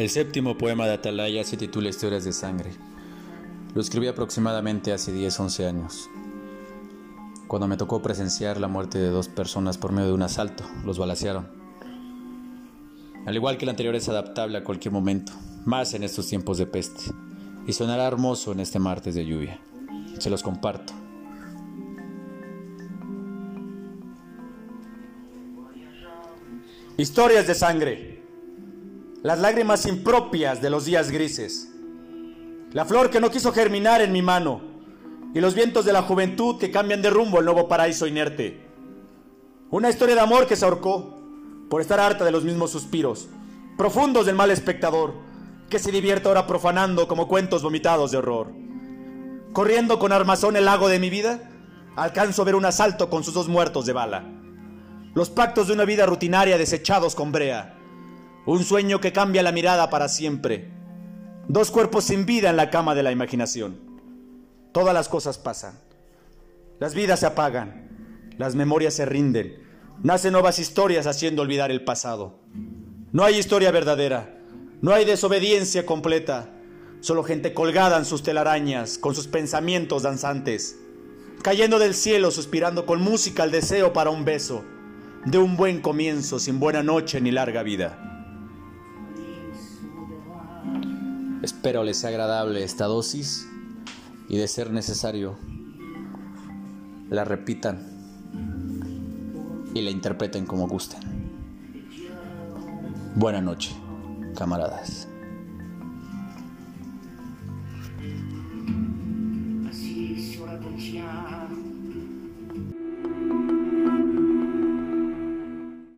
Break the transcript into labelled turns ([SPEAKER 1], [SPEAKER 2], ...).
[SPEAKER 1] El séptimo poema de Atalaya se titula Historias de Sangre. Lo escribí aproximadamente hace 10-11 años, cuando me tocó presenciar la muerte de dos personas por medio de un asalto. Los balacearon. Al igual que el anterior es adaptable a cualquier momento, más en estos tiempos de peste, y sonará hermoso en este martes de lluvia. Se los comparto.
[SPEAKER 2] Historias de sangre. Las lágrimas impropias de los días grises. La flor que no quiso germinar en mi mano. Y los vientos de la juventud que cambian de rumbo al nuevo paraíso inerte. Una historia de amor que se ahorcó por estar harta de los mismos suspiros, profundos del mal espectador, que se divierte ahora profanando como cuentos vomitados de horror. Corriendo con armazón el lago de mi vida, alcanzo a ver un asalto con sus dos muertos de bala. Los pactos de una vida rutinaria desechados con brea. Un sueño que cambia la mirada para siempre. Dos cuerpos sin vida en la cama de la imaginación. Todas las cosas pasan. Las vidas se apagan. Las memorias se rinden. Nacen nuevas historias haciendo olvidar el pasado. No hay historia verdadera. No hay desobediencia completa. Solo gente colgada en sus telarañas, con sus pensamientos danzantes. Cayendo del cielo, suspirando con música el deseo para un beso. De un buen comienzo, sin buena noche ni larga vida.
[SPEAKER 1] Espero les sea agradable esta dosis y de ser necesario la repitan y la interpreten como gusten. Buena noche, camaradas.